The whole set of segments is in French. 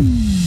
Mm-hmm.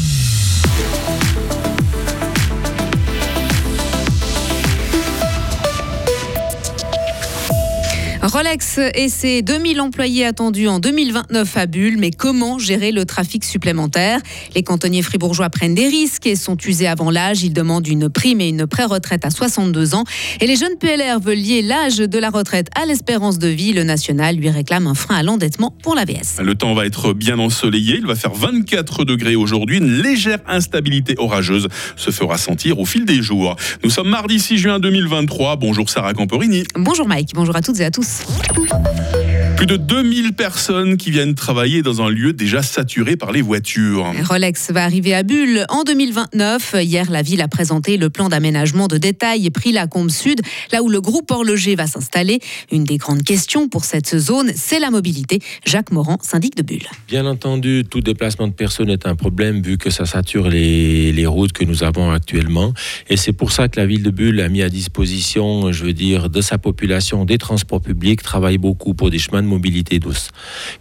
Rolex et ses 2000 employés attendus en 2029 à Bulle, mais comment gérer le trafic supplémentaire? Les cantonniers fribourgeois prennent des risques et sont usés avant l'âge. Ils demandent une prime et une pré-retraite à 62 ans. Et les jeunes PLR veulent lier l'âge de la retraite à l'espérance de vie. Le national lui réclame un frein à l'endettement pour l'AVS. Le temps va être bien ensoleillé. Il va faire 24 degrés aujourd'hui. Une légère instabilité orageuse se fera sentir au fil des jours. Nous sommes mardi 6 juin 2023. Bonjour Sarah Camporini. Bonjour Mike. Bonjour à toutes et à tous. です。Plus de 2000 personnes qui viennent travailler dans un lieu déjà saturé par les voitures. Rolex va arriver à Bulle en 2029. Hier, la ville a présenté le plan d'aménagement de détail pris la Combe Sud, là où le groupe horloger va s'installer. Une des grandes questions pour cette zone, c'est la mobilité. Jacques Morand, syndic de Bulle. Bien entendu, tout déplacement de personnes est un problème vu que ça sature les, les routes que nous avons actuellement. Et c'est pour ça que la ville de Bulle a mis à disposition, je veux dire, de sa population des transports publics, travaille beaucoup pour des chemins mobilité douce.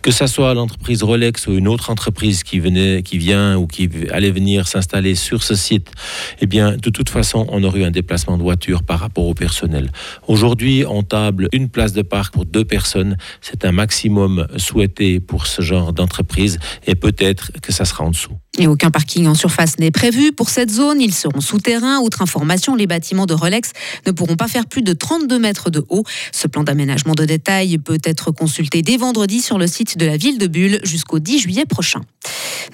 Que ce soit l'entreprise Rolex ou une autre entreprise qui, venait, qui vient ou qui allait venir s'installer sur ce site, eh bien, de toute façon, on aurait eu un déplacement de voiture par rapport au personnel. Aujourd'hui, on table une place de parc pour deux personnes. C'est un maximum souhaité pour ce genre d'entreprise et peut-être que ça sera en dessous. Aucun parking en surface n'est prévu pour cette zone. Ils seront souterrains. Autre information, les bâtiments de Rolex ne pourront pas faire plus de 32 mètres de haut. Ce plan d'aménagement de détail peut être consulté dès vendredi sur le site de la ville de Bulle jusqu'au 10 juillet prochain.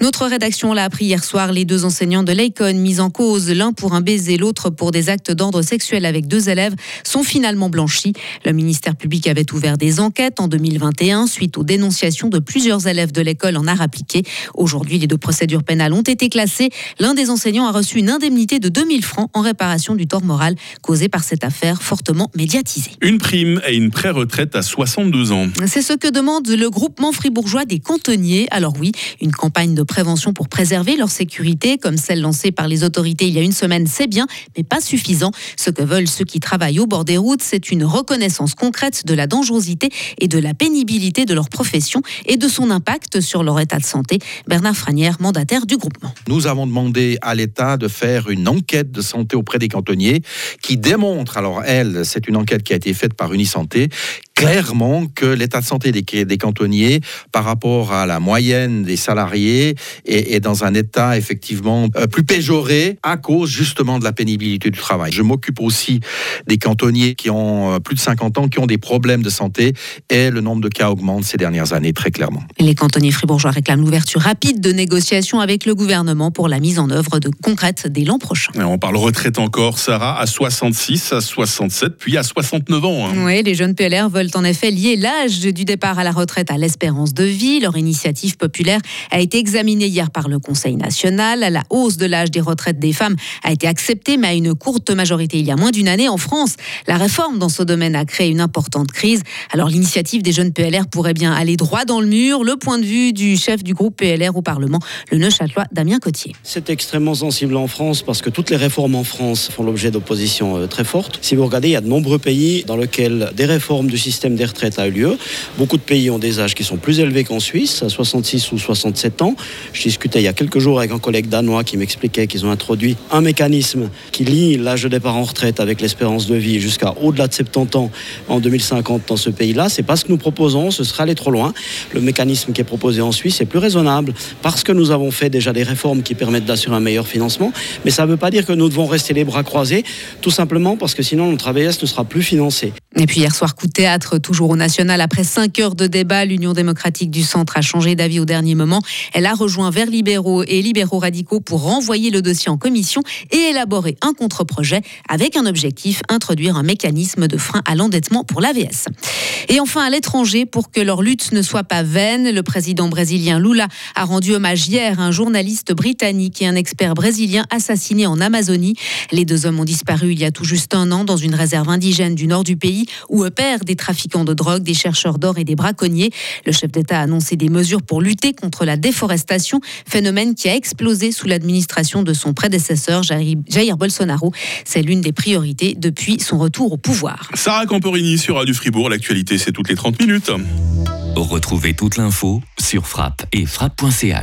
Notre rédaction l'a appris hier soir. Les deux enseignants de l'Eicon mis en cause, l'un pour un baiser, l'autre pour des actes d'ordre sexuel avec deux élèves, sont finalement blanchis. Le ministère public avait ouvert des enquêtes en 2021 suite aux dénonciations de plusieurs élèves de l'école en art appliqué. Aujourd'hui, les deux procédures pénales ont été classées. L'un des enseignants a reçu une indemnité de 2000 francs en réparation du tort moral causé par cette affaire fortement médiatisée. Une prime et une pré-retraite à 62 ans. C'est ce que demande le groupement fribourgeois des cantonniers. Alors oui, une campagne de prévention pour préserver leur sécurité, comme celle lancée par les autorités il y a une semaine, c'est bien, mais pas suffisant. Ce que veulent ceux qui travaillent au bord des routes, c'est une reconnaissance concrète de la dangerosité et de la pénibilité de leur profession et de son impact sur leur état de santé. Bernard Franière, mandataire du groupement. Nous avons demandé à l'État de faire une enquête de santé auprès des cantonniers qui démontre, alors elle, c'est une enquête qui a été faite par Unisanté, clairement que l'état de santé des, des, cantonniers par rapport à la moyenne des salariés est, est dans un état effectivement euh, plus péjoré à cause justement de la pénibilité du travail. Je m'occupe aussi des cantonniers qui ont euh, plus de 50 ans, qui ont des problèmes de santé et le nombre de cas augmente ces dernières années très clairement. Les cantonniers fribourgeois réclament l'ouverture rapide de négociations avec le gouvernement pour la mise en œuvre de concrètes dès l'an prochain. Et on parle retraite encore, Sarah, à 66, à 67, puis à 69 ans. Hein. Oui, les jeunes PLR veulent en effet lier l'âge du départ à la retraite à l'espérance de vie. Leur initiative populaire a été examinée hier par le Conseil national. La hausse de l'âge des retraites des femmes a été acceptée, mais à une courte majorité il y a moins d'une année. En France, la réforme dans ce domaine a créé une importante crise. Alors l'initiative des jeunes PLR pourrait bien aller droit dans le mur. Le point de vue du chef du groupe PLR au Parlement, le Neuchâtelois Damien Cotier. C'est extrêmement sensible en France parce que toutes les réformes en France font l'objet d'oppositions euh, très fortes. Si vous regardez, il y a de nombreux pays dans lesquels des réformes du système des retraites a eu lieu. Beaucoup de pays ont des âges qui sont plus élevés qu'en Suisse, à 66 ou 67 ans. Je discutais il y a quelques jours avec un collègue danois qui m'expliquait qu'ils ont introduit un mécanisme qui lie l'âge de départ en retraite avec l'espérance de vie jusqu'à au-delà de 70 ans en 2050 dans ce pays-là. C'est pas ce que nous proposons, ce serait aller trop loin. Le mécanisme qui est proposé en Suisse est plus raisonnable parce que nous avons fait déjà des réformes qui permettent d'assurer un meilleur financement. Mais ça ne veut pas dire que nous devons rester les bras croisés, tout simplement parce que sinon notre AVS ne sera plus financé. Et puis hier soir, coup de théâtre, toujours au national. Après cinq heures de débat, l'Union démocratique du centre a changé d'avis au dernier moment. Elle a rejoint Verts libéraux et libéraux radicaux pour renvoyer le dossier en commission et élaborer un contre-projet avec un objectif, introduire un mécanisme de frein à l'endettement pour l'AVS. Et enfin, à l'étranger, pour que leur lutte ne soit pas vaine, le président brésilien Lula a rendu hommage hier à un journaliste britannique et un expert brésilien assassinés en Amazonie. Les deux hommes ont disparu il y a tout juste un an dans une réserve indigène du nord du pays où opèrent des trafiquants de drogue, des chercheurs d'or et des braconniers. Le chef d'État a annoncé des mesures pour lutter contre la déforestation, phénomène qui a explosé sous l'administration de son prédécesseur Jair Bolsonaro. C'est l'une des priorités depuis son retour au pouvoir. Sarah Camporini sur Radio Fribourg. L'actualité, c'est toutes les 30 minutes. Retrouvez toute l'info sur frappe et frappe.ch.